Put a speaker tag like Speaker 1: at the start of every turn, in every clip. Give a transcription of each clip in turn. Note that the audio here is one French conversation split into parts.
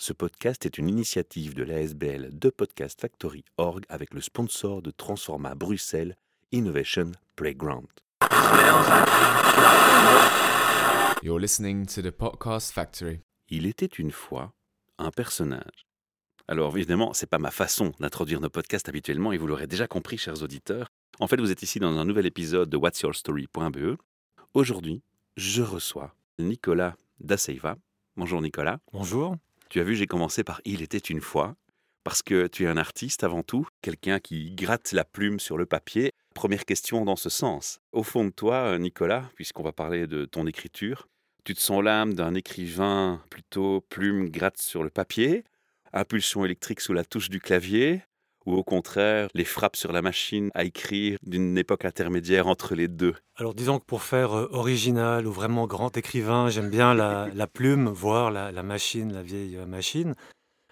Speaker 1: Ce podcast est une initiative de l'ASBL de Podcast Factory Org avec le sponsor de Transforma Bruxelles Innovation Playground.
Speaker 2: You're listening to the Podcast Factory.
Speaker 1: Il était une fois un personnage. Alors évidemment, c'est pas ma façon d'introduire nos podcasts habituellement et vous l'aurez déjà compris, chers auditeurs. En fait, vous êtes ici dans un nouvel épisode de What's Your Story.be. Aujourd'hui, je reçois Nicolas Daseiva. Bonjour Nicolas.
Speaker 3: Bonjour.
Speaker 1: Tu as vu, j'ai commencé par Il était une fois, parce que tu es un artiste avant tout, quelqu'un qui gratte la plume sur le papier. Première question dans ce sens. Au fond de toi, Nicolas, puisqu'on va parler de ton écriture, tu te sens l'âme d'un écrivain plutôt plume gratte sur le papier, impulsion électrique sous la touche du clavier, ou au contraire les frappes sur la machine à écrire d'une époque intermédiaire entre les deux
Speaker 3: Alors disons que pour faire euh, original ou vraiment grand écrivain, j'aime bien la, plume, voire la, machine, la vieille euh, machine.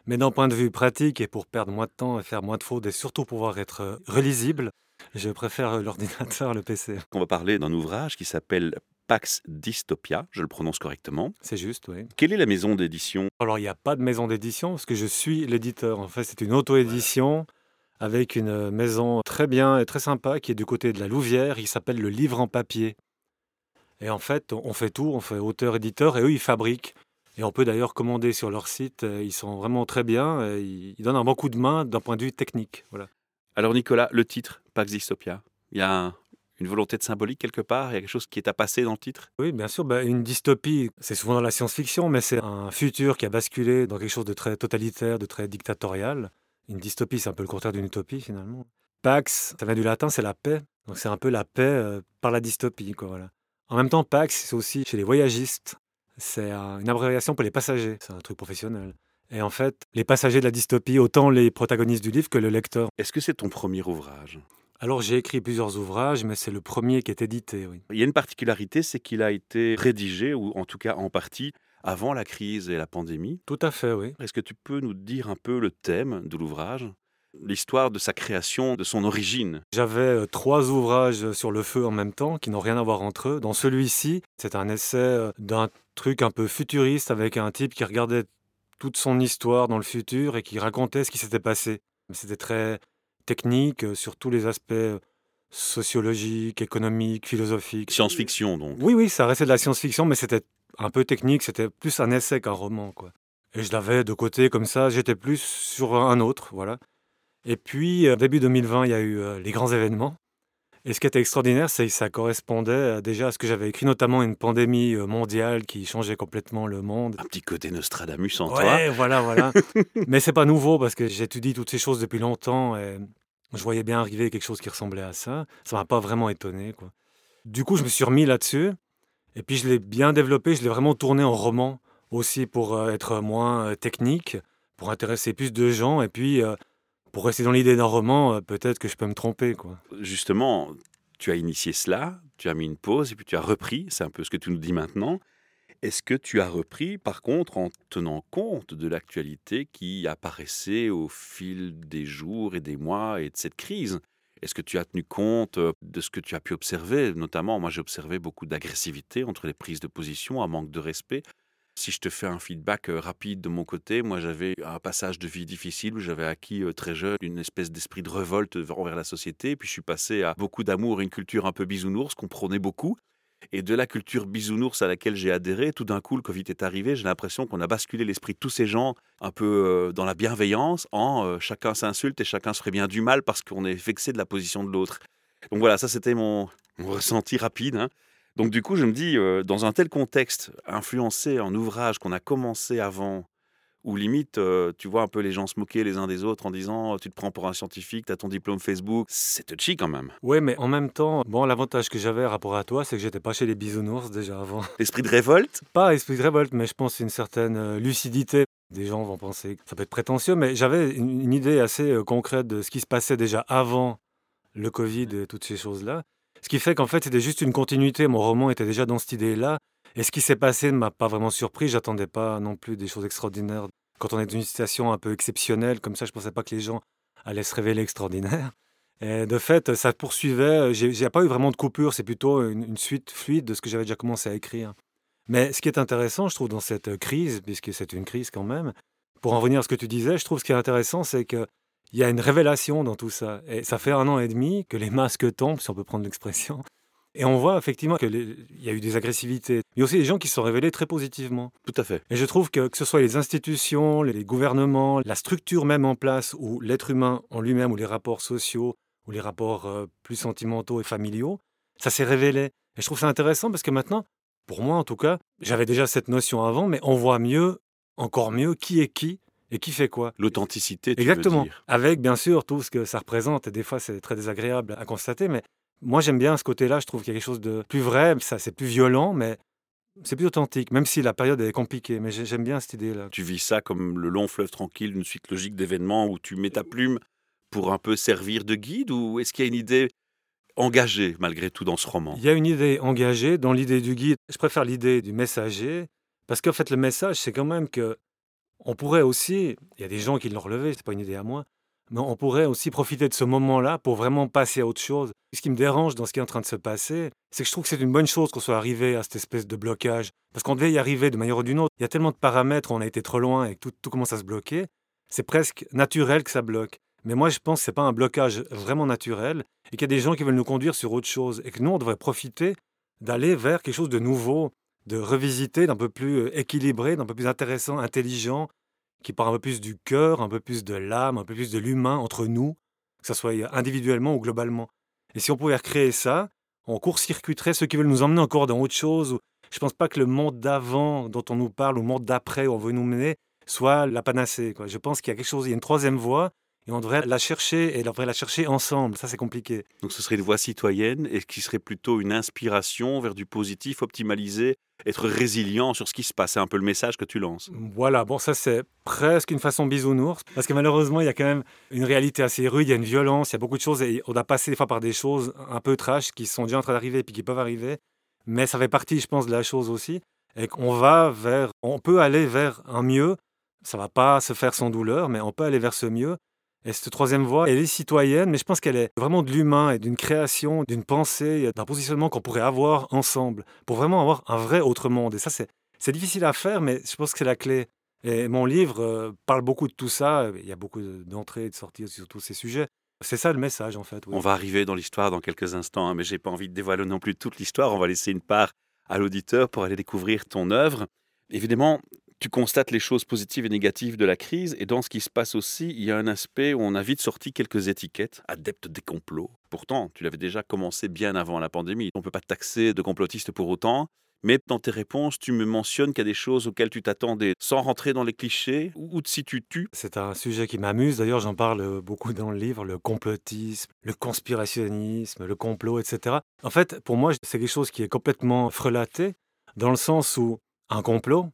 Speaker 3: Mais d'un point de vue pratique et pour perdre moins de temps et faire moins de fautes et surtout pouvoir être euh, relisible, je préfère l'ordinateur, le PC.
Speaker 1: On va parler d'un ouvrage qui s'appelle Pax Dystopia, je le prononce correctement.
Speaker 3: C'est juste, oui.
Speaker 1: Quelle est la maison d'édition?
Speaker 3: Alors, il n'y a pas de maison d'édition parce que je suis l'éditeur. En fait, c'est une auto-édition avec une maison très bien et très sympa qui est du côté de la Louvière. Il s'appelle le Livre en papier. Et en fait, on fait tout, on fait auteur-éditeur et eux, ils fabriquent. Et on peut d'ailleurs commander sur leur site. Ils sont vraiment très bien. Ils donnent un bon coup de main d'un point de vue technique. Voilà.
Speaker 1: Alors Nicolas, le titre, Pax Dystopia, il y a une volonté de symbolique quelque part? Il y a quelque chose qui est à passer dans le titre?
Speaker 3: Oui, bien sûr. Bah, une dystopie, c'est souvent dans la science-fiction, mais c'est un futur qui a basculé dans quelque chose de très totalitaire, de très dictatorial. Une dystopie, c'est un peu le contraire d'une utopie finalement. Pax, ça vient du latin, c'est la paix. Donc c'est un peu la paix euh, par la dystopie. Quoi, voilà. En même temps, Pax, c'est aussi chez les voyagistes. C'est une abréviation pour les passagers. C'est un truc professionnel. Et en fait, les passagers de la dystopie, autant les protagonistes du livre que le lecteur.
Speaker 1: Est-ce que c'est ton premier ouvrage?
Speaker 3: Alors j'ai écrit plusieurs ouvrages, mais c'est le premier qui est édité. Oui.
Speaker 1: Il y a une particularité, c'est qu'il a été rédigé, ou en tout cas en partie, avant la crise et la pandémie.
Speaker 3: Tout à fait, oui.
Speaker 1: Est-ce que tu peux nous dire un peu le thème de l'ouvrage L'histoire de sa création, de son origine?
Speaker 3: J'avais euh, trois ouvrages sur le feu en même temps qui n'ont rien à voir entre eux. Dans celui-ci, c'est un essai euh, d'un truc un peu futuriste avec un type qui regardait toute son histoire dans le futur et qui racontait ce qui s'était passé. C'était très technique euh, sur tous les aspects sociologiques, économiques, philosophiques.
Speaker 1: Science-fiction donc.
Speaker 3: Oui, oui, ça restait de la science-fiction, mais c'était un peu technique, c'était plus un essai qu'un roman, quoi. Et je l'avais de côté comme ça, j'étais plus sur un autre, voilà. Et puis, euh, début 2020, il y a eu euh, les grands événements. Et ce qui était extraordinaire, c'est que ça correspondait euh, déjà à ce que j'avais écrit, notamment une pandémie mondiale qui changeait complètement le monde.
Speaker 1: Un petit côté Nostradamus en
Speaker 3: ouais, voilà, voilà. Mais c'est pas nouveau parce que j'étudie toutes ces choses depuis longtemps et je voyais bien arriver quelque chose qui ressemblait à ça. Ça m'a pas vraiment étonné, quoi. Du coup, je me suis remis là-dessus et puis je l'ai bien développé, je l'ai vraiment tourné en roman aussi pour euh, être moins euh, technique, pour intéresser plus de gens et puis euh, pour rester dans l'idée d'un roman, peut-être que je peux me tromper. Quoi.
Speaker 1: Justement, tu as initié cela, tu as mis une pause et puis tu as repris, c'est un peu ce que tu nous dis maintenant. Est-ce que tu as repris, par contre, en tenant compte de l'actualité qui apparaissait au fil des jours et des mois et de cette crise? Est-ce que tu as tenu compte de ce que tu as pu observer? Notamment, moi j'ai observé beaucoup d'agressivité entre les prises de position, un manque de respect. Si je te fais un feedback rapide de mon côté, moi j'avais un passage de vie difficile où j'avais acquis très jeune une espèce d'esprit de révolte envers la société, puis je suis passé à beaucoup d'amour et une culture un peu bisounours qu'on prônait beaucoup. Et de la culture bisounours à laquelle j'ai adhéré, tout d'un coup, le Covid est arrivé, j'ai l'impression qu'on a basculé l'esprit de tous ces gens un peu euh, dans la bienveillance, en euh, chacun s'insulte et chacun se ferait bien du mal parce qu'on est vexé de la position de l'autre. Donc voilà, ça c'était mon, ressenti rapide. Hein. Donc du coup, je me dis, euh, dans un tel contexte, influencé en ouvrage qu'on a commencé avant ou limite, euh, tu vois un peu les gens se moquer les uns des autres en disant tu te prends pour un scientifique, tu as ton diplôme Facebook. C'est touchy quand même.
Speaker 3: Oui, mais en même temps, bon, l'avantage que j'avais rapport à toi, c'est que j'étais pas chez les bisounours déjà avant.
Speaker 1: L'esprit de révolte?
Speaker 3: Pas esprit de révolte, mais je pense une certaine euh, lucidité. Des gens vont penser que ça peut être prétentieux, mais j'avais une, idée assez euh, concrète de ce qui se passait déjà avant le Covid et toutes ces choses-là. Ce qui fait qu'en fait, c'était juste une continuité. Mon roman était déjà dans cette idée-là. Et ce qui s'est passé ne m'a pas vraiment surpris. J'attendais pas non plus des choses extraordinaires. Quand on est dans une situation un peu exceptionnelle, comme ça, je pensais pas que les gens allaient se révéler extraordinaires. Et de fait, ça poursuivait. J'ai pas eu vraiment de coupure. C'est plutôt une, suite fluide de ce que j'avais déjà commencé à écrire. Mais ce qui est intéressant, je trouve, dans cette crise, puisque c'est une crise quand même, pour en revenir à ce que tu disais, je trouve ce qui est intéressant, c'est qu'il y a une révélation dans tout ça. Et ça fait un an et demi que les masques tombent, si on peut prendre l'expression. Et on voit effectivement qu'il y a eu des agressivités. Il y a aussi des gens qui se sont révélés très positivement.
Speaker 1: Tout à fait.
Speaker 3: Et je trouve que que ce soit les institutions, les gouvernements, la structure même en place, ou l'être humain en lui-même, ou les rapports sociaux, ou les rapports euh, plus sentimentaux et familiaux, ça s'est révélé. Et je trouve ça intéressant parce que maintenant, pour moi en tout cas, j'avais déjà cette notion avant, mais on voit mieux, encore mieux, qui est qui et qui fait quoi?
Speaker 1: L'authenticité, tu
Speaker 3: Exactement.
Speaker 1: veux dire.
Speaker 3: Avec bien sûr tout ce que ça représente. Et des fois, c'est très désagréable à constater, mais moi j'aime bien ce côté-là. Je trouve qu'il y a quelque chose de plus vrai. Ça, c'est plus violent, mais c'est plus authentique. Même si la période est compliquée, mais j'ai- j'aime bien cette idée-là.
Speaker 1: Tu vis ça comme le long fleuve tranquille d'une suite logique d'événements où tu mets ta plume pour un peu servir de guide ou est-ce qu'il y a une idée engagée malgré tout dans ce roman?
Speaker 3: Il y a une idée engagée dans l'idée du guide. Je préfère l'idée du messager parce qu'en fait, le message, c'est quand même que on pourrait aussi, il y a des gens qui l'ont relevé, c'est pas une idée à moi, mais on pourrait aussi profiter de ce moment-là pour vraiment passer à autre chose. Ce qui me dérange dans ce qui est en train de se passer, c'est que je trouve que c'est une bonne chose qu'on soit arrivé à cette espèce de blocage. Parce qu'on devait y arriver de manière ou d'une autre. Il y a tellement de paramètres, on a été trop loin et que tout, tout commence à se bloquer. C'est presque naturel que ça bloque. Mais moi, je pense que ce n'est pas un blocage vraiment naturel et qu'il y a des gens qui veulent nous conduire sur autre chose et que nous, on devrait profiter d'aller vers quelque chose de nouveau, de revisiter, d'un peu plus euh, équilibré, d'un peu plus intéressant, intelligent, qui part un peu plus du cœur, un peu plus de l'âme, un peu plus de l'humain entre nous, que ce soit individuellement ou globalement. Et si on pouvait recréer ça, on court-circuiterait ceux qui veulent nous emmener encore dans autre chose. Je pense pas que le monde d'avant dont on nous parle, ou le monde d'après où on veut nous mener, soit la panacée. Je pense qu'il y a quelque chose, il y a une troisième voie, et on devrait la chercher, et on devrait la chercher ensemble. Ça, c'est compliqué.
Speaker 1: Donc ce serait une voie citoyenne et qui serait plutôt une inspiration vers du positif, optimalisé, être résilient sur ce qui se passe. C'est un peu le message que tu lances.
Speaker 3: Voilà, bon, ça c'est presque une façon bisounours, parce que malheureusement, il y a quand même une réalité assez rude, il y a une violence, il y a beaucoup de choses, et on a passé des fois par des choses un peu trash qui sont déjà en train d'arriver et puis qui peuvent arriver, mais ça fait partie, je pense, de la chose aussi, et qu'on va vers, on peut aller vers un mieux, ça va pas se faire sans douleur, mais on peut aller vers ce mieux. Et cette troisième voie, elle est citoyenne, mais je pense qu'elle est vraiment de l'humain et d'une création, d'une pensée, d'un positionnement qu'on pourrait avoir ensemble, pour vraiment avoir un vrai autre monde. Et ça, c'est difficile à faire, mais je pense que c'est la clé. Et mon livre euh, parle beaucoup de tout ça. Il y a beaucoup de- d'entrées et de sorties sur tous ces sujets. C'est ça le message, en fait.
Speaker 1: On va arriver dans l'histoire dans quelques instants, hein, mais j'ai pas envie de dévoiler non plus toute l'histoire. On va laisser une part à l'auditeur pour aller découvrir ton œuvre. Évidemment, tu constates les choses positives et négatives de la crise, et dans ce qui se passe aussi, il y a un aspect où on a vite sorti quelques étiquettes, adepte des complots. Pourtant, tu l'avais déjà commencé bien avant la pandémie. On ne peut pas te taxer de complotiste pour autant. Mais dans tes réponses, tu me mentionnes qu'il y a des choses auxquelles tu t'attendais, sans rentrer dans les clichés. Où te situes-tu?
Speaker 3: C'est un sujet qui m'amuse. D'ailleurs, j'en parle beaucoup dans le livre, le complotisme, le conspirationnisme, le complot, etc. En fait, pour moi, c'est quelque chose qui est complètement frelaté, dans le sens où un complot,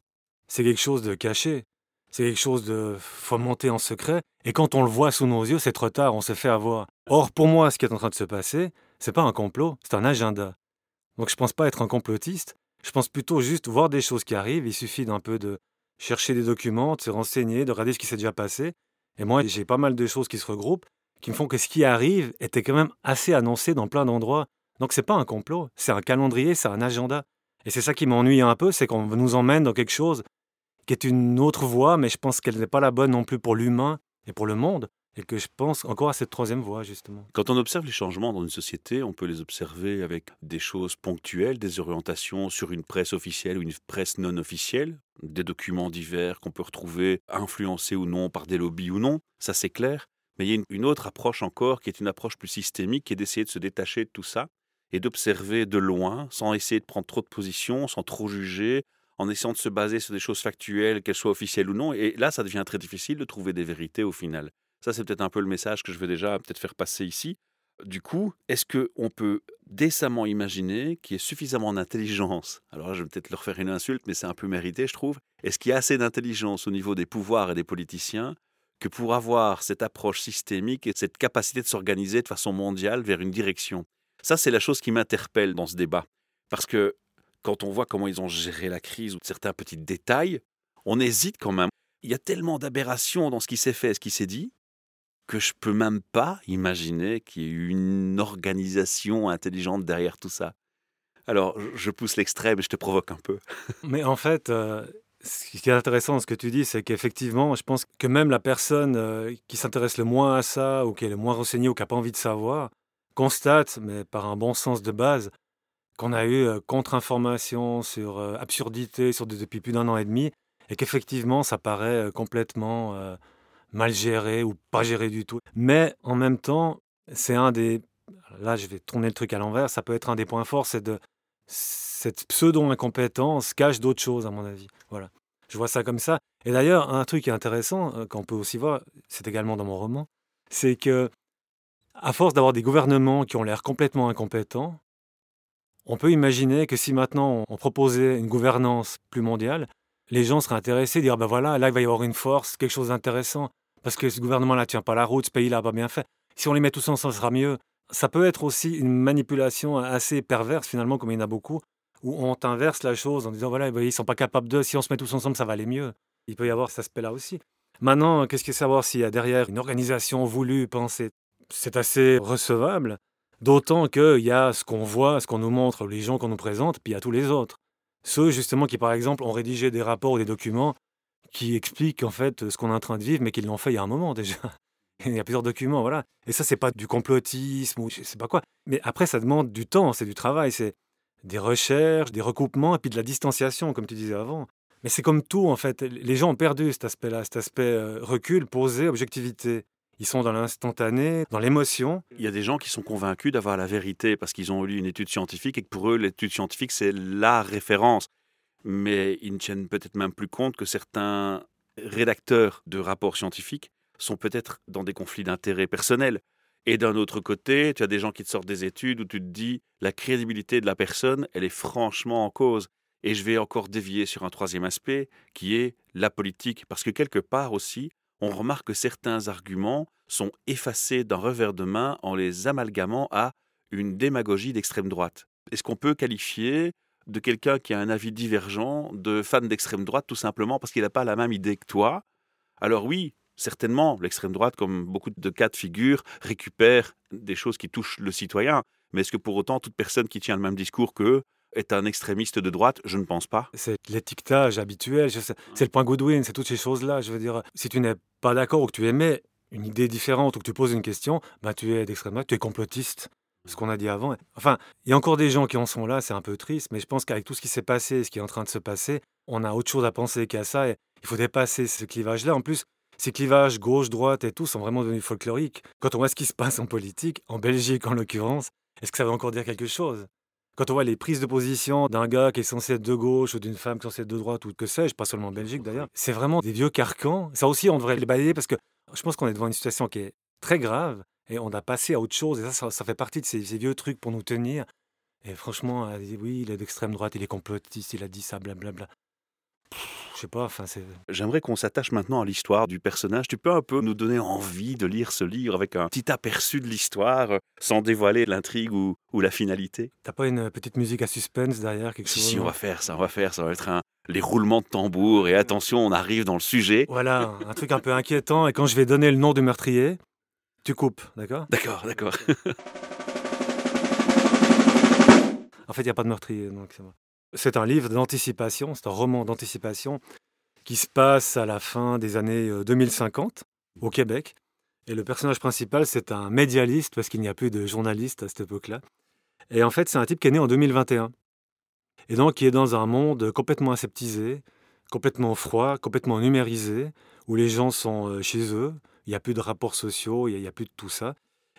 Speaker 3: c'est quelque chose de caché. C'est quelque chose de fomenté en secret. Et quand on le voit sous nos yeux, c'est trop tard, on se fait avoir. Or, pour moi, ce qui est en train de se passer, c'est pas un complot, c'est un agenda. Donc, je pense pas être un complotiste. Je pense plutôt juste voir des choses qui arrivent. Il suffit d'un peu de chercher des documents, de se renseigner, de regarder ce qui s'est déjà passé. Et moi, j'ai pas mal de choses qui se regroupent, qui me font que ce qui arrive était quand même assez annoncé dans plein d'endroits. Donc c'est pas un complot, c'est un calendrier, c'est un agenda. Et c'est ça qui m'ennuie un peu, c'est qu'on nous emmène dans quelque chose qui est une autre voie, mais je pense qu'elle n'est pas la bonne non plus pour l'humain et pour le monde. Et que je pense encore à cette troisième voie, justement.
Speaker 1: Quand on observe les changements dans une société, on peut les observer avec des choses ponctuelles, des orientations sur une presse officielle ou une presse non officielle, des documents divers qu'on peut retrouver influencés ou non par des lobbies ou non, ça c'est clair. Mais il y a une, autre approche encore qui est une approche plus systémique, qui est d'essayer de se détacher de tout ça et d'observer de loin, sans essayer de prendre trop de position, sans trop juger, en essayant de se baser sur des choses factuelles, qu'elles soient officielles ou non. Et là, ça devient très difficile de trouver des vérités au final. Ça, c'est peut-être un peu le message que je veux déjà peut-être faire passer ici. Du coup, est-ce qu'on peut décemment imaginer qu'il y ait suffisamment d'intelligence? Alors là, je vais peut-être leur faire une insulte, mais c'est un peu mérité, je trouve. Est-ce qu'il y a assez d'intelligence au niveau des pouvoirs et des politiciens que pour avoir cette approche systémique et cette capacité de s'organiser de façon mondiale vers une direction? Ça, c'est la chose qui m'interpelle dans ce débat. Parce que quand on voit comment ils ont géré la crise ou certains petits détails, on hésite quand même. Il y a tellement d'aberrations dans ce qui s'est fait et ce qui s'est dit que je peux même pas imaginer qu'il y ait eu une organisation intelligente derrière tout ça. Alors, je pousse l'extrême et je te provoque un peu.
Speaker 3: Mais en fait, euh, Ce qui est intéressant dans ce que tu dis, c'est qu'effectivement, je pense que même la personne euh, qui s'intéresse le moins à ça, ou qui est le moins renseignée, ou qui n'a pas envie de savoir, constate, mais par un bon sens de base, qu'on a eu euh, contre-information sur euh, absurdité sur, depuis plus d'un an et demi, et qu'effectivement, ça paraît complètement mal géré ou pas géré du tout. Mais en même temps, c'est un des... Là, je vais tourner le truc à l'envers, ça peut être un des points forts, c'est de cette pseudo-incompétence cache d'autres choses, à mon avis. Voilà. Je vois ça comme ça. Et d'ailleurs, un truc qui est intéressant, euh, qu'on peut aussi voir, c'est également dans mon roman, c'est que, à force d'avoir des gouvernements qui ont l'air complètement incompétents, on peut imaginer que si maintenant on proposait une gouvernance plus mondiale, les gens seraient intéressés, dire ben voilà, là il va y avoir une force, quelque chose d'intéressant, parce que ce gouvernement-là tient pas la route, ce pays-là n'a pas bien fait. Si on les met tous ensemble, ça sera mieux. Ça peut être aussi une manipulation assez perverse finalement, comme il y en a beaucoup, où on inverse la chose en disant voilà, ils ne sont pas capables de, si on se met tous ensemble, ça va aller mieux. Il peut y avoir cet aspect-là aussi. Maintenant, qu'est-ce que savoir s'il y a derrière une organisation voulue, pensée C'est assez recevable, d'autant qu'il y a ce qu'on voit, ce qu'on nous montre, les gens qu'on nous présente, puis il y a tous les autres. Ceux justement qui, par exemple, ont rédigé des rapports ou des documents qui expliquent en fait ce qu'on est en train de vivre, mais qu'ils l'ont fait il y a un moment déjà. Il y a plusieurs documents, voilà. Et ça, c'est pas du complotisme ou je sais pas quoi. Mais après, ça demande du temps, c'est du travail, c'est des recherches, des recoupements et puis de la distanciation, comme tu disais avant. Mais c'est comme tout, en fait. Les gens ont perdu cet aspect-là, cet aspect euh, recul, posé, objectivité. Ils sont dans l'instantané, dans l'émotion.
Speaker 1: Il y a des gens qui sont convaincus d'avoir la vérité parce qu'ils ont lu une étude scientifique et que pour eux, l'étude scientifique, c'est la référence. Mais ils ne tiennent peut-être même plus compte que certains rédacteurs de rapports scientifiques sont peut-être dans des conflits d'intérêts personnels. Et d'un autre côté, tu as des gens qui te sortent des études où tu te dis la crédibilité de la personne, elle est franchement en cause. Et je vais encore dévier sur un troisième aspect qui est la politique. Parce que quelque part aussi, on remarque que certains arguments sont effacés d'un revers de main en les amalgamant à une démagogie d'extrême droite. Est-ce qu'on peut qualifier de quelqu'un qui a un avis divergent de fan d'extrême droite tout simplement parce qu'il n'a pas la même idée que toi? Alors oui, certainement, l'extrême droite, comme beaucoup de cas de figure, récupère des choses qui touchent le citoyen. Mais est-ce que pour autant toute personne qui tient le même discours qu'eux est un extrémiste de droite Je ne pense pas.
Speaker 3: C'est l'étiquetage habituel, c'est le point Goodwin, c'est toutes ces choses-là. Je veux dire, si tu n'es pas d'accord ou que tu émets une idée différente ou que tu poses une question, bah, tu es d'extrême droite, tu es complotiste. Ce qu'on a dit avant. Enfin, il y a encore des gens qui en sont là, c'est un peu triste, mais je pense qu'avec tout ce qui s'est passé, ce qui est en train de se passer, on a autre chose à penser qu'à ça. Et il faut dépasser ce clivage-là. En plus, ces clivages gauche-droite et tout sont vraiment devenus folkloriques. Quand on voit ce qui se passe en politique, en Belgique en l'occurrence, est-ce que ça veut encore dire quelque chose? Quand on voit les prises de position d'un gars qui est censé être de gauche ou d'une femme qui est censée être de droite ou que sais-je, pas seulement en Belgique d'ailleurs, c'est vraiment des vieux carcans. Ça aussi, on devrait les balayer parce que je pense qu'on est devant une situation qui est très grave et on a passé à autre chose. Et ça, ça, fait partie de ces, vieux trucs pour nous tenir. Et franchement, oui, il est d'extrême droite, il est complotiste, il a dit ça, blablabla je sais pas, enfin c'est...
Speaker 1: J'aimerais qu'on s'attache maintenant à l'histoire du personnage. Tu peux un peu nous donner envie de lire ce livre avec un petit aperçu de l'histoire, euh, sans dévoiler l'intrigue ou, la finalité?
Speaker 3: T'as pas une petite musique à suspense derrière quelque
Speaker 1: si,
Speaker 3: chose
Speaker 1: Si, on va faire ça, on va faire ça. va être un, les roulements de tambour et attention, on arrive dans le sujet.
Speaker 3: Voilà, un truc un peu inquiétant. Et quand je vais donner le nom du meurtrier, tu coupes, d'accord?
Speaker 1: D'accord, d'accord.
Speaker 3: en fait, il n'y a pas de meurtrier, donc c'est bon. C'est un livre d'anticipation, c'est un roman d'anticipation qui se passe à la fin des années 2050 euh, au Québec. Et le personnage principal, c'est un médialiste, parce qu'il n'y a plus de journaliste à cette époque-là. Et en fait, c'est un type qui est né en 2021. Et donc, qui est dans un monde complètement aseptisé, complètement froid, complètement numérisé, où les gens sont euh, chez eux, il n'y a plus de rapports sociaux, il n'y a, plus de tout ça.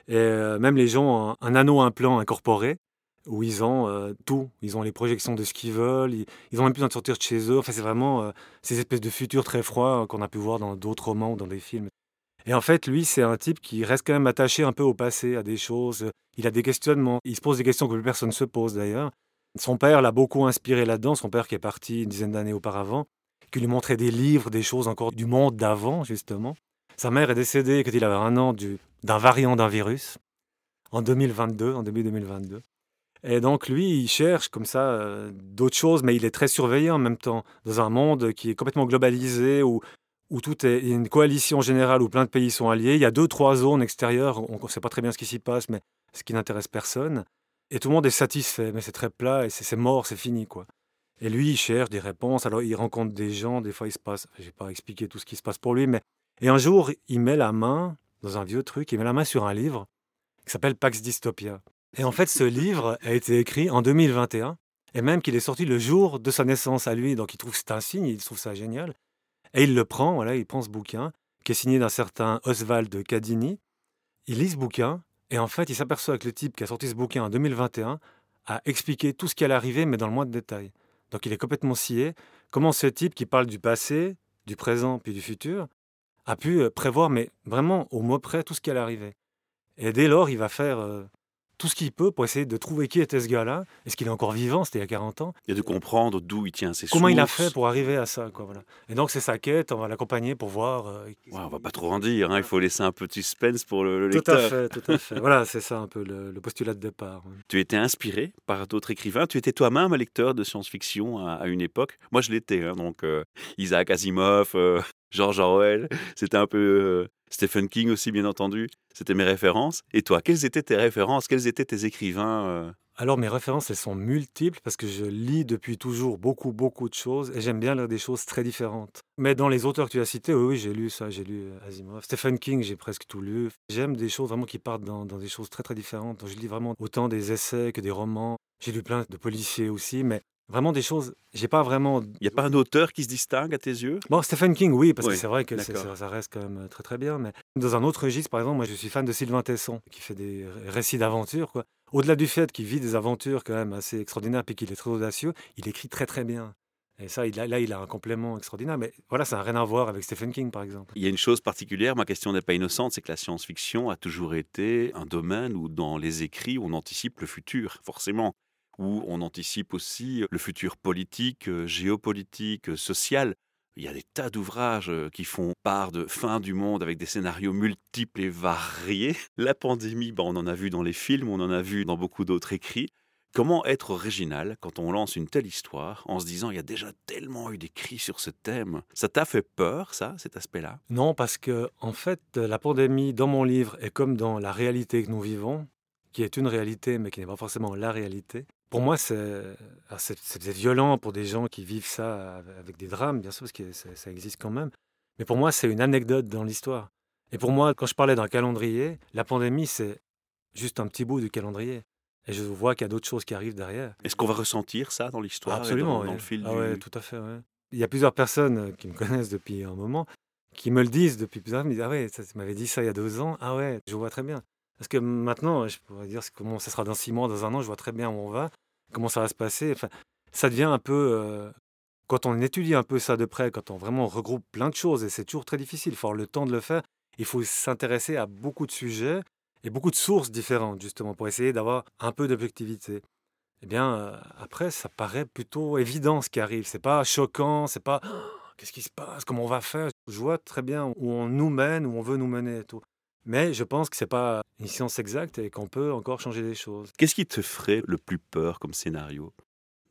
Speaker 3: Et euh, même les gens ont un anneau implant incorporé, où ils ont euh, tout. Ils ont les projections de ce qu'ils veulent, ils, ils ont même besoin de sortir de chez eux. Enfin, c'est vraiment euh, ces espèces de futurs très froids euh, qu'on a pu voir dans d'autres romans ou dans des films. Et en fait, lui, c'est un type qui reste quand même attaché un peu au passé, à des choses. Il a des questionnements. Il se pose des questions que plus personne ne se pose d'ailleurs. Son père l'a beaucoup inspiré là-dedans. Son père qui est parti une dizaine d'années auparavant, qui lui montrait des livres, des choses encore du monde d'avant, justement. Sa mère est décédée quand il avait un an d'un variant d'un virus, en 2022, en début 2022. Et donc lui, il cherche comme ça euh, d'autres choses, mais il est très surveillé en même temps, dans un monde qui est complètement globalisé, où, où tout est une coalition générale, où plein de pays sont alliés. Il y a deux, trois zones extérieures, on ne sait pas très bien ce qui s'y passe, mais ce qui n'intéresse personne. Et tout le monde est satisfait, mais c'est très plat, et c'est mort, c'est fini. quoi. Et lui, il cherche des réponses. Alors, il rencontre des gens. Des fois, il se passe. Je vais pas expliquer tout ce qui se passe pour lui, mais. Et un jour, il met la main dans un vieux truc. Il met la main sur un livre qui s'appelle Pax Dystopia. Et en fait, ce livre a été écrit en 2021 et même qu'il est sorti le jour de sa naissance à lui. Donc, il trouve c'est un signe. Il trouve ça génial. Et il le prend. Voilà, il prend ce bouquin qui est signé d'un certain Oswald Cadini. Il lit ce bouquin et en fait, il s'aperçoit que le type qui a sorti ce bouquin en 2021 a expliqué tout ce qui allait arriver, mais dans le moins de détails. Donc il est complètement scié. Comment ce type qui parle du passé, du présent puis du futur a pu euh, prévoir, mais vraiment au mot près, tout ce qui allait arriver. Et dès lors, il va faire euh, tout ce qu'il peut pour essayer de trouver qui était ce gars-là. Est-ce qu'il est encore vivant? C'était il y a 40 ans.
Speaker 1: Et de comprendre d'où il tient ses
Speaker 3: Comment il a fait pour arriver à ça quoi, voilà. Et donc c'est sa quête, on va l'accompagner pour voir. euh,
Speaker 1: Ouais, on va pas trop en dire, hein, il faut laisser un peu de suspense pour le, le
Speaker 3: tout à
Speaker 1: lecteur.
Speaker 3: fait, tout à fait. voilà, c'est ça un peu le, le postulat de départ.
Speaker 1: Tu étais inspiré par d'autres écrivains. Tu étais toi-même un lecteur de science-fiction à, à une époque. Moi, je l'étais. hein, donc, euh, Isaac Asimov, euh, George Orwell. C'était un peu euh, Stephen King aussi, bien entendu. C'était mes références. Et toi, quelles étaient tes références Quels étaient tes écrivains euh?
Speaker 3: Alors mes références, elles sont multiples parce que je lis depuis toujours beaucoup, beaucoup de choses et j'aime bien lire des choses très différentes. Mais dans les auteurs que tu as cités, oui, oui, j'ai lu ça, j'ai lu euh, Asimov. Stephen King, j'ai presque tout lu. J'aime des choses vraiment qui partent dans, dans des choses très, très différentes. Donc, je lis vraiment autant des essais que des romans. J'ai lu plein de policiers aussi, mais vraiment des choses, j'ai pas vraiment...
Speaker 1: Il n'y a pas un auteur qui se distingue à tes yeux?
Speaker 3: Bon, Stephen King, oui, parce
Speaker 1: Oui,
Speaker 3: que c'est vrai que ça, ça reste quand même euh, très très bien. Mais dans un autre registre, par exemple, moi je suis fan de Sylvain Tesson, qui fait des récits d'aventure. quoi. Au-delà du fait qu'il vit des aventures quand même assez extraordinaires et qu'il est très audacieux, il écrit très très bien. Et ça, il a, là, il a un complément extraordinaire. Mais voilà, ça n'a rien à voir avec Stephen King, par exemple.
Speaker 1: Il y a une chose particulière, ma question n'est pas innocente, c'est que la science-fiction a toujours été un domaine où dans les écrits, on anticipe le futur, forcément, où on anticipe aussi le futur politique, euh, géopolitique, euh, social. Il y a des tas d'ouvrages euh, qui font part de fin du monde avec des scénarios multiples et variés. La pandémie, bah, on en a vu dans les films, on en a vu dans beaucoup d'autres écrits. Comment être original quand on lance une telle histoire en se disant il y a déjà tellement eu d'écrits sur ce thème? Ça t'a fait peur, ça, cet aspect-là?
Speaker 3: Non, parce que en fait, euh, la pandémie, dans mon livre, est comme dans la réalité que nous vivons, qui est une réalité, mais qui n'est pas forcément la réalité. Pour moi, c'est violent pour des gens qui vivent ça avec des drames, bien sûr, parce que ça, ça existe quand même. Mais pour moi, c'est une anecdote dans l'histoire. Et pour moi, quand je parlais d'un calendrier, la pandémie, c'est juste un petit bout du calendrier. Et je vois qu'il y a d'autres choses qui arrivent derrière.
Speaker 1: Est-ce qu'on va ressentir ça dans l'histoire
Speaker 3: Absolument,
Speaker 1: dans, dans
Speaker 3: oui.
Speaker 1: le fil
Speaker 3: Ah
Speaker 1: du...
Speaker 3: ouais, tout à fait. ouais. Il y a plusieurs personnes euh, qui me connaissent depuis un moment, qui me le disent depuis plusieurs années. Ah ouais, ça, tu m'avais dit ça il y a deux ans. Ah ouais, je vois très bien. Parce que maintenant, je pourrais dire comment ça sera dans six mois, dans un an, je vois très bien où on va, comment ça va se passer. Enfin, ça devient un peu. euh, quand on étudie un peu ça de près, quand on vraiment regroupe plein de choses, et c'est toujours très difficile, il faut avoir le temps de le faire, il faut s'intéresser à beaucoup de sujets et beaucoup de sources différentes, justement, pour essayer d'avoir un peu d'objectivité eh bien, euh, après, ça paraît plutôt évident ce qui arrive. C'est pas choquant, c'est pas Oh, qu'est-ce qui se passe, comment on va faire? Je vois très bien où on nous mène, où on veut nous mener et tout. Mais je pense que c'est pas une science exacte et qu'on peut encore changer des choses.
Speaker 1: Qu'est-ce qui te ferait le plus peur comme scénario?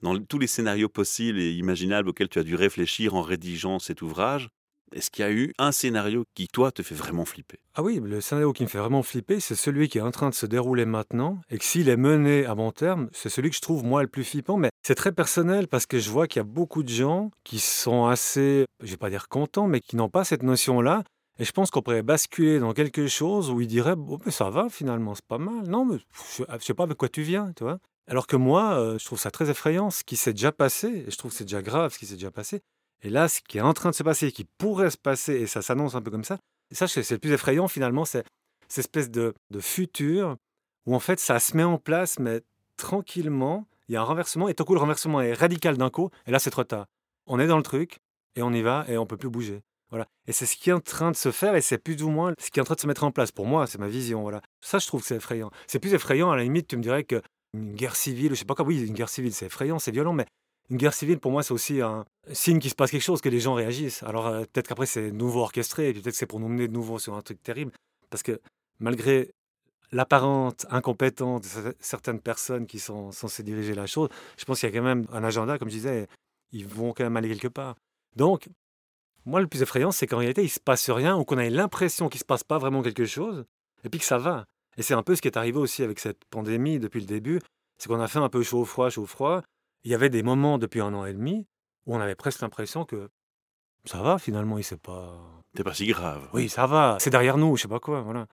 Speaker 1: Dans tous les scénarios possibles et imaginables auxquels tu as dû réfléchir en rédigeant cet ouvrage, est-ce qu'il y a eu un scénario qui, toi, te fait vraiment flipper?
Speaker 3: Ah oui, le scénario qui me fait vraiment flipper, c'est celui qui est en train de se dérouler maintenant et que s'il est mené à bon terme, c'est celui que je trouve moi le plus flippant. Mais c'est très personnel parce que je vois qu'il y a beaucoup de gens qui sont assez, je vais pas dire contents, mais qui n'ont pas cette notion-là. Et je pense qu'on pourrait basculer dans quelque chose où ils diraient bon, mais ça va finalement, c'est pas mal. Non, mais je, je sais pas avec quoi tu viens, tu vois. Alors que moi, euh, je trouve ça très effrayant, ce qui s'est déjà passé, et je trouve que c'est déjà grave ce qui s'est déjà passé. Et là, ce qui est en train de se passer, qui pourrait se passer, et ça s'annonce un peu comme ça, et ça, c'est c'est le plus effrayant finalement, c'est cette espèce de, de futur où en fait ça se met en place, mais tranquillement, il y a un renversement, et tout coup le renversement est radical d'un coup, et là c'est trop tard. On est dans le truc, et on y va, et on peut plus bouger. Voilà. Et c'est ce qui est en train de se faire, et c'est plus ou moins ce qui est en train de se mettre en place. Pour moi, c'est ma vision. Voilà. Ça, je trouve que c'est effrayant. C'est plus effrayant, à la limite, tu me dirais que une guerre civile, je sais pas quoi, oui, une guerre civile, c'est effrayant, c'est violent, mais une guerre civile, pour moi, c'est aussi un signe qu'il se passe quelque chose, que les gens réagissent. Alors euh, peut-être qu'après, c'est nouveau orchestré, et peut-être que c'est pour nous mener de nouveau sur un truc terrible. Parce que malgré l'apparente incompétence de cer- certaines personnes qui sont censées diriger la chose, je pense qu'il y a quand même un agenda, comme je disais, ils vont quand même aller quelque part. Donc, moi, le plus effrayant, c'est qu'en réalité, il se passe rien, ou qu'on ait l'impression qu'il se passe pas vraiment quelque chose, et puis que ça va. Et c'est un peu ce qui est arrivé aussi avec cette pandémie depuis le début, c'est qu'on a fait un peu chaud-froid, chaud-froid, il y avait des moments depuis un an et demi où on avait presque l'impression que ça va finalement, il sait pas.
Speaker 1: C'est pas si grave.
Speaker 3: Oui, ça va, c'est derrière nous, je sais pas quoi, voilà.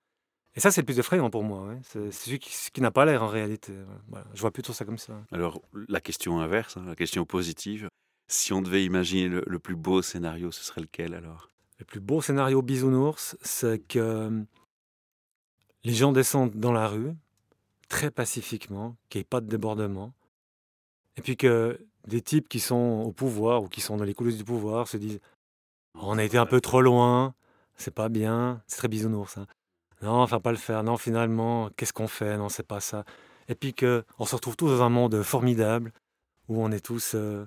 Speaker 3: Et ça, c'est le plus effrayant pour moi. C'est celui qui, ce qui n'a pas l'air en réalité. Voilà. Je vois plutôt ça comme ça.
Speaker 1: Alors, la question inverse, hein, la question positive, si on devait imaginer le, plus beau scénario, ce serait lequel alors?
Speaker 3: Le plus beau scénario bisounours, c'est que euh, les gens descendent dans la rue très pacifiquement, qu'il n'y ait pas de débordement, et puis que des types qui sont au pouvoir ou qui sont dans les coulisses du pouvoir se disent on a été un peu trop loin, c'est pas bien, c'est très bisounours. hein. Non, enfin pas le faire. Non, finalement, qu'est-ce qu'on fait? Non, c'est pas ça. Et puis que on se retrouve tous dans un monde formidable où on est tous, euh,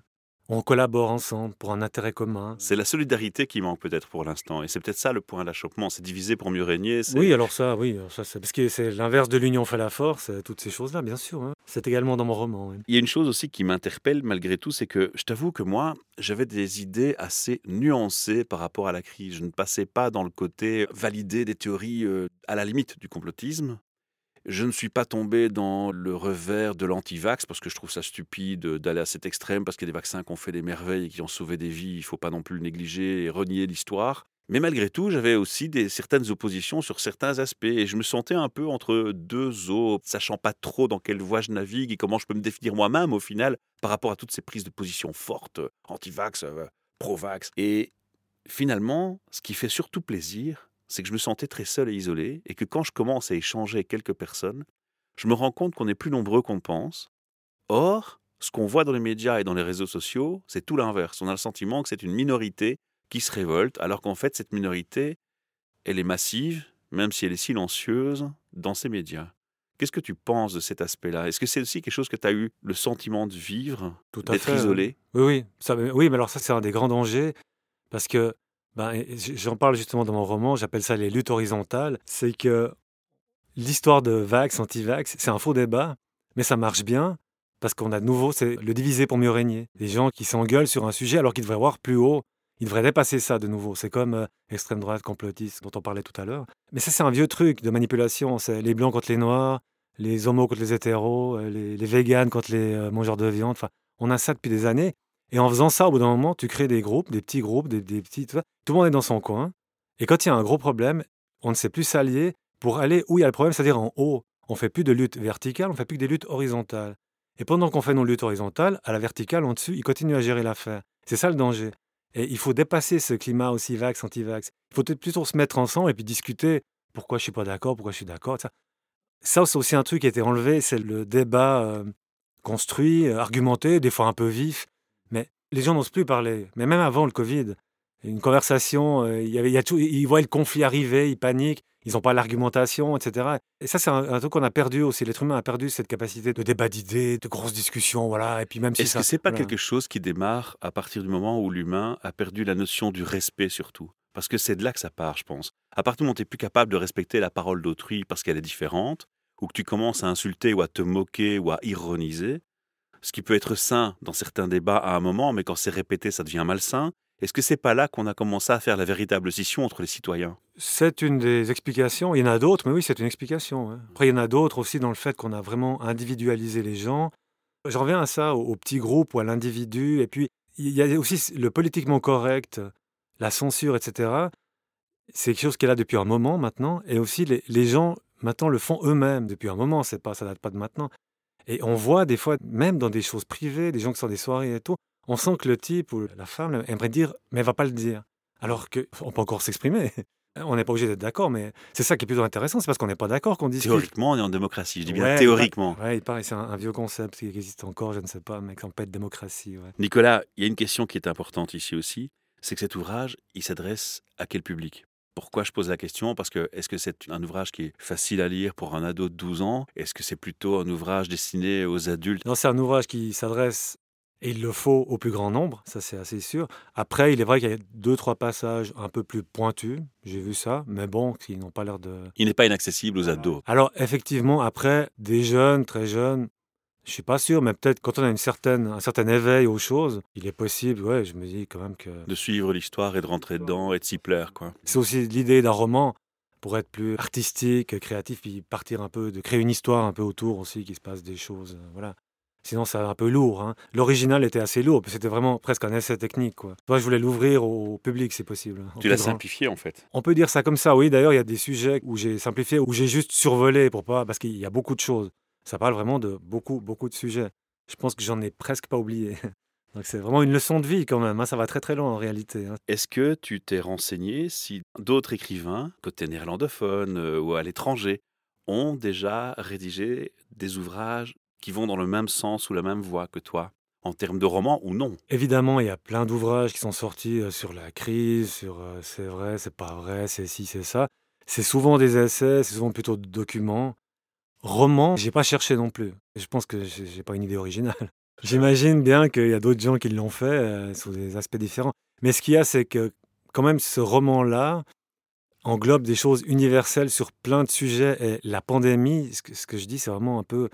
Speaker 3: on collabore ensemble pour un intérêt commun.
Speaker 1: C'est la solidarité qui manque peut-être pour l'instant. Et c'est peut-être ça le point d'achoppement. C'est diviser pour mieux régner.
Speaker 3: Oui, alors ça, oui, ça, c'est parce que c'est l'inverse de l'union fait la force, euh, toutes ces choses-là, bien sûr. hein. C'est également dans mon roman. oui.
Speaker 1: Il y a une chose aussi qui m'interpelle malgré tout, c'est que je t'avoue que moi, j'avais des idées assez nuancées par rapport à la crise. Je ne passais pas dans le côté valider des théories euh, à la limite du complotisme. Je ne suis pas tombé dans le revers de l'anti-vax parce que je trouve ça stupide d'aller à cet extrême parce qu'il y a des vaccins qui ont fait des merveilles et qui ont sauvé des vies. Il ne faut pas non plus le négliger et renier l'histoire. Mais malgré tout, j'avais aussi des, certaines oppositions sur certains aspects et je me sentais un peu entre deux eaux, sachant pas trop dans quelle voie je navigue et comment je peux me définir moi-même au final par rapport à toutes ces prises de position fortes, anti-vax, euh, pro-vax. Et finalement, ce qui fait surtout plaisir, c'est que je me sentais très seul et isolé et que quand je commence à échanger avec quelques personnes, je me rends compte qu'on est plus nombreux qu'on pense. Or, ce qu'on voit dans les médias et dans les réseaux sociaux, c'est tout l'inverse. On a le sentiment que c'est une minorité qui se révolte, alors qu'en fait, cette minorité, elle est massive, même si elle est silencieuse, dans ces médias. Qu'est-ce que tu penses de cet aspect-là? Est-ce que c'est aussi quelque chose que tu as eu le sentiment de vivre,
Speaker 3: Tout à
Speaker 1: d'être isolé?
Speaker 3: Oui, oui, ça, oui, mais alors ça, c'est un des grands dangers, parce que, ben, j'en parle justement dans mon roman, j'appelle ça les luttes horizontales, c'est que l'histoire de vax, anti-vax, c'est un faux débat, mais ça marche bien, parce qu'on a de nouveau, c'est le diviser pour mieux régner. Des gens qui s'engueulent sur un sujet alors qu'ils devraient voir plus haut, ils devraient dépasser ça de nouveau. C'est comme euh, extrême droite, complotiste, dont on parlait tout à l'heure. Mais ça, c'est un vieux truc de manipulation, c'est les blancs contre les noirs, les homos contre les hétéros, euh, les, les véganes contre les euh, mangeurs de viande, enfin, on a ça depuis des années. Et en faisant ça, au bout d'un moment, tu crées des groupes, des petits groupes, des, des petits. Tout le monde est dans son coin. Et quand il y a un gros problème, on ne sait plus s'allier pour aller où il y a le problème, c'est-à-dire en haut. On fait plus de lutte verticale, on fait plus que des luttes horizontales. Et pendant qu'on fait nos luttes horizontales, à la verticale, en dessus, ils continuent à gérer l'affaire. C'est ça le danger. Et il faut dépasser ce climat aussi vax, anti-vax. Il faut plutôt se mettre ensemble et puis discuter pourquoi je suis pas d'accord, pourquoi je suis d'accord. Ça, ça c'est aussi un truc qui a été enlevé, c'est le débat euh, construit, euh, argumenté, des fois un peu vif. Les gens n'osent plus parler. Mais même avant le Covid, une conversation, euh, il y avait, y a tout, ils voient le conflit arriver, ils paniquent, ils n'ont pas l'argumentation, etc. Et ça, c'est un, un truc qu'on a perdu aussi. L'être humain a perdu cette capacité de débat d'idées, de grosses discussions, voilà. Et puis même si
Speaker 1: Est-ce que c'est pas
Speaker 3: voilà.
Speaker 1: quelque chose qui démarre à partir du moment où l'humain a perdu la notion du respect surtout? Parce que c'est de là que ça part, je pense. À partir du moment où tu n'es plus capable de respecter la parole d'autrui parce qu'elle est différente, ou que tu commences à insulter ou à te moquer ou à ironiser, ce qui peut être sain dans certains débats à un moment, mais quand c'est répété, ça devient malsain. Est-ce que c'est pas là qu'on a commencé à faire la véritable scission entre les citoyens?
Speaker 3: C'est une des explications. Il y en a d'autres, mais oui, c'est une explication. Après, il y en a d'autres aussi dans le fait qu'on a vraiment individualisé les gens. Je reviens à ça, au, au petit groupe ou à l'individu. Et puis, il y a aussi le politiquement correct, la censure, etc. C'est quelque chose qui est là depuis un moment maintenant. Et aussi, les, les gens, maintenant, le font eux-mêmes depuis un moment. C'est pas, ça date pas de maintenant. Et on voit des fois, même dans des choses privées, des gens qui sont des soirées et tout, on sent que le type ou la femme aimerait dire, mais elle va pas le dire. Alors qu'on peut encore s'exprimer. On n'est pas obligé d'être d'accord, mais c'est ça qui est plutôt intéressant, c'est parce qu'on n'est pas d'accord qu'on discute.
Speaker 1: Théoriquement, on est en démocratie. Je dis bien
Speaker 3: Ouais,
Speaker 1: théoriquement.
Speaker 3: Ouais, il paraît, c'est un, un vieux concept qui existe encore, je ne sais pas, mais qui s'appelle démocratie. Ouais.
Speaker 1: Nicolas, il y a une question qui est importante ici aussi, c'est que cet ouvrage, il s'adresse à quel public? Pourquoi je pose la question? Parce que est-ce que c'est un ouvrage qui est facile à lire pour un ado de 12 ans? Est-ce que c'est plutôt un ouvrage destiné aux adultes?
Speaker 3: Non, c'est un ouvrage qui s'adresse, et il le faut, au plus grand nombre, ça c'est assez sûr. Après, il est vrai qu'il y a deux, trois passages un peu plus pointus, j'ai vu ça, mais bon, qui n'ont pas l'air de...
Speaker 1: Il n'est pas inaccessible aux ados.
Speaker 3: Alors, effectivement, après, des jeunes, très jeunes, je suis pas sûr, mais peut-être quand on a une certaine, un certain éveil aux choses, il est possible, ouais, je me dis quand même que...
Speaker 1: De suivre l'histoire et de rentrer dedans et de s'y plaire, quoi.
Speaker 3: C'est aussi l'idée d'un roman pour être plus artistique, créatif, puis partir un peu, de créer une histoire un peu autour aussi, qu'il se passe des choses, euh, voilà. Sinon, c'est un peu lourd. hein. L'original était assez lourd, c'était vraiment presque un essai technique. Quoi. Moi, je voulais l'ouvrir au public, si possible.
Speaker 1: Tu l'as simplifié en fait.
Speaker 3: On peut dire ça comme ça, oui. D'ailleurs, il y a des sujets où j'ai simplifié, où j'ai juste survolé pour pas, parce qu'il y a beaucoup de choses. Ça parle vraiment de beaucoup, beaucoup de sujets. Je pense que j'en ai presque pas oublié. Donc c'est vraiment une leçon de vie quand même. hein. Ça va très très loin en réalité. hein.
Speaker 1: Est-ce que tu t'es renseigné si d'autres écrivains, côté néerlandophone euh, ou à l'étranger, ont déjà rédigé des ouvrages qui vont dans le même sens ou la même voie que toi, en termes de romans ou non?
Speaker 3: Évidemment, il y a plein d'ouvrages qui sont sortis euh, sur la crise, sur euh, c'est vrai, c'est pas vrai, c'est ci, c'est ça. C'est souvent des essais, c'est souvent plutôt des documents. Romans, j'ai pas cherché non plus. Je pense que j'ai pas une idée originale. J'imagine bien qu'il y a d'autres gens qui l'ont fait euh, sous des aspects différents. Mais ce qu'il y a, c'est que quand même ce roman-là englobe des choses universelles sur plein de sujets. Et la pandémie, ce que, ce que je dis, c'est vraiment un peu,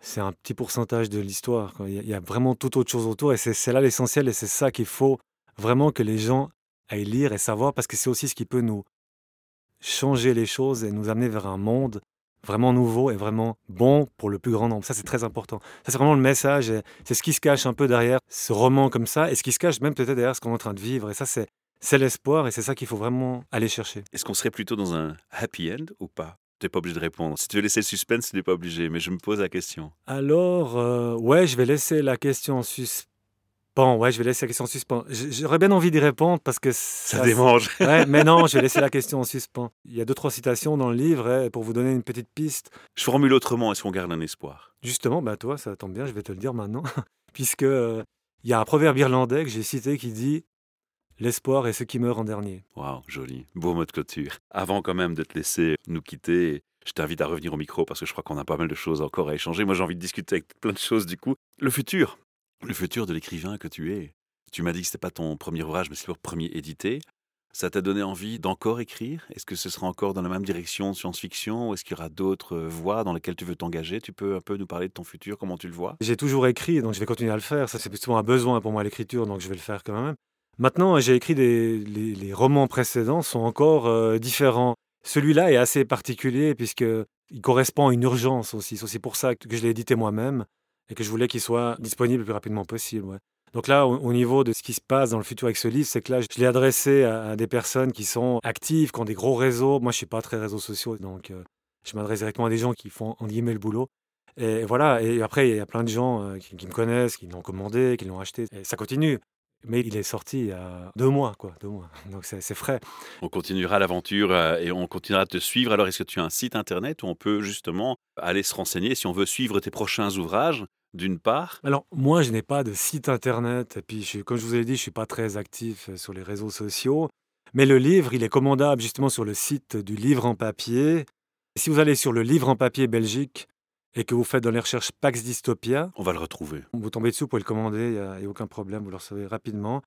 Speaker 3: c'est un petit pourcentage de l'histoire. Il y, a- il y a vraiment tout autre chose autour. Et c'est là l'essentiel. Et c'est ça qu'il faut vraiment que les gens aillent lire et savoir, parce que c'est aussi ce qui peut nous changer les choses et nous amener vers un monde vraiment nouveau et vraiment bon pour le plus grand nombre. Ça, c'est très important. Ça, c'est vraiment le message. C'est ce qui se cache un peu derrière ce roman comme ça, et ce qui se cache même peut-être derrière ce qu'on est en train de vivre. Et ça, c'est c'est l'espoir, et c'est ça qu'il faut vraiment aller chercher.
Speaker 1: Est-ce qu'on serait plutôt dans un happy end ou pas? Tu n'es pas obligé de répondre. Si tu veux laisser le suspense, tu n'es pas obligé, mais je me pose la question.
Speaker 3: Alors, euh, ouais, je vais laisser la question en suspens. Ouais, je vais laisser la question en suspens. J'aurais bien envie d'y répondre parce que
Speaker 1: Ça,
Speaker 3: ça,
Speaker 1: démange.
Speaker 3: Ouais, mais non, je vais laisser la question en suspens. Il y a deux, trois citations dans le livre, et pour vous donner une petite piste.
Speaker 1: Je formule autrement, est-ce qu'on garde un espoir?
Speaker 3: Justement, bah toi, ça tombe bien, je vais te le dire maintenant. Puisque euh, il y a un proverbe irlandais que j'ai cité qui dit L'espoir est ce qui meurt en dernier.
Speaker 1: Waouh, joli. Beau mot de clôture. Avant quand même de te laisser nous quitter, je t'invite à revenir au micro parce que je crois qu'on a pas mal de choses encore à échanger. Moi, j'ai envie de discuter avec plein de choses du coup. Le futur. Le futur de l'écrivain que tu es. Tu m'as dit que c'était pas ton premier ouvrage, mais c'est le premier édité. Ça t'a donné envie d'encore écrire? Est-ce que ce sera encore dans la même direction science-fiction ou est-ce qu'il y aura d'autres euh, voies dans lesquelles tu veux t'engager? Tu peux un peu nous parler de ton futur, comment tu le vois?
Speaker 3: J'ai toujours écrit, donc je vais continuer à le faire. Ça, c'est plutôt un besoin pour moi, l'écriture, donc je vais le faire quand même. Maintenant, j'ai écrit des. Romans précédents sont encore euh, différents. Celui-là est assez particulier, puisqu'il correspond à une urgence aussi. C'est aussi pour ça que je l'ai édité moi-même et que je voulais qu'il soit disponible le plus rapidement possible. Donc là, au, au niveau de ce qui se passe dans le futur avec ce livre, c'est que là, je l'ai adressé à, des personnes qui sont actives, qui ont des gros réseaux. Moi, je suis pas très réseaux sociaux, donc euh, je m'adresse directement à des gens qui font, en guillemets, le boulot. Et voilà, et après, il y a plein de gens euh, qui, me connaissent, qui l'ont commandé, qui l'ont acheté. Et ça continue. Mais il est sorti il y a deux mois, quoi, deux mois. Donc c'est c'est frais.
Speaker 1: On continuera l'aventure euh, et on continuera de te suivre. Alors, est-ce que tu as un site internet où on peut justement aller se renseigner si on veut suivre tes prochains ouvrages, d'une part
Speaker 3: Alors, moi, je n'ai pas de site internet. Et puis, je, comme je vous ai dit, je suis pas très actif euh, sur les réseaux sociaux. Mais le livre, il est commandable justement sur le site du livre en papier. Si vous allez sur le livre en papier Belgique et que vous faites dans les recherches Pax Dystopia,
Speaker 1: On va le retrouver.
Speaker 3: vous tombez dessus, vous pouvez le commander, il n'y a, a aucun problème, vous le recevez rapidement.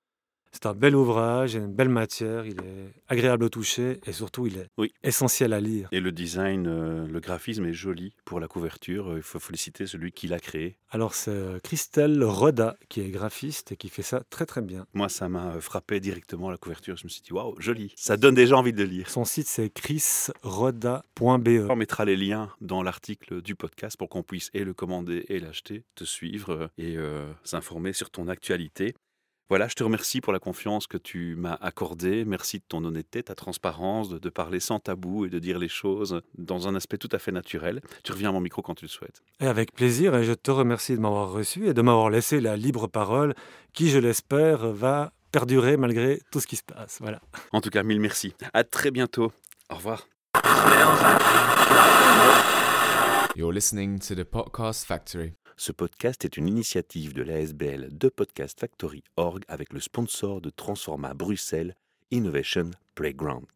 Speaker 3: C'est un bel ouvrage, il y a une belle matière, il est agréable au toucher et surtout, il est
Speaker 1: Oui.
Speaker 3: essentiel à lire.
Speaker 1: Et le design, euh, le graphisme est joli pour la couverture. Euh, Il faut féliciter celui qui l'a créé.
Speaker 3: Alors, c'est euh, Christelle Roda qui est graphiste et qui fait ça très très bien.
Speaker 1: Moi, ça m'a frappé directement la couverture. Je me suis dit, waouh, joli. Ça donne déjà envie de le lire.
Speaker 3: Son site, c'est chrisroda.be.
Speaker 1: On mettra les liens dans l'article du podcast pour qu'on puisse et le commander et l'acheter, te suivre et euh, s'informer sur ton actualité. Voilà, je te remercie pour la confiance que tu m'as accordée. Merci de ton honnêteté, ta transparence, de, de parler sans tabou et de dire les choses dans un aspect tout à fait naturel. Tu reviens à mon micro quand tu le souhaites.
Speaker 3: Et avec plaisir, et je te remercie de m'avoir reçu et de m'avoir laissé la libre parole qui, je l'espère, va perdurer malgré tout ce qui se passe. Voilà.
Speaker 1: En tout cas, mille merci. À très bientôt. Au revoir.
Speaker 2: You're listening to the Podcast Factory.
Speaker 1: Ce podcast est une initiative de l'ASBL de Podcast Factory Org avec le sponsor de Transforma Bruxelles Innovation Playground.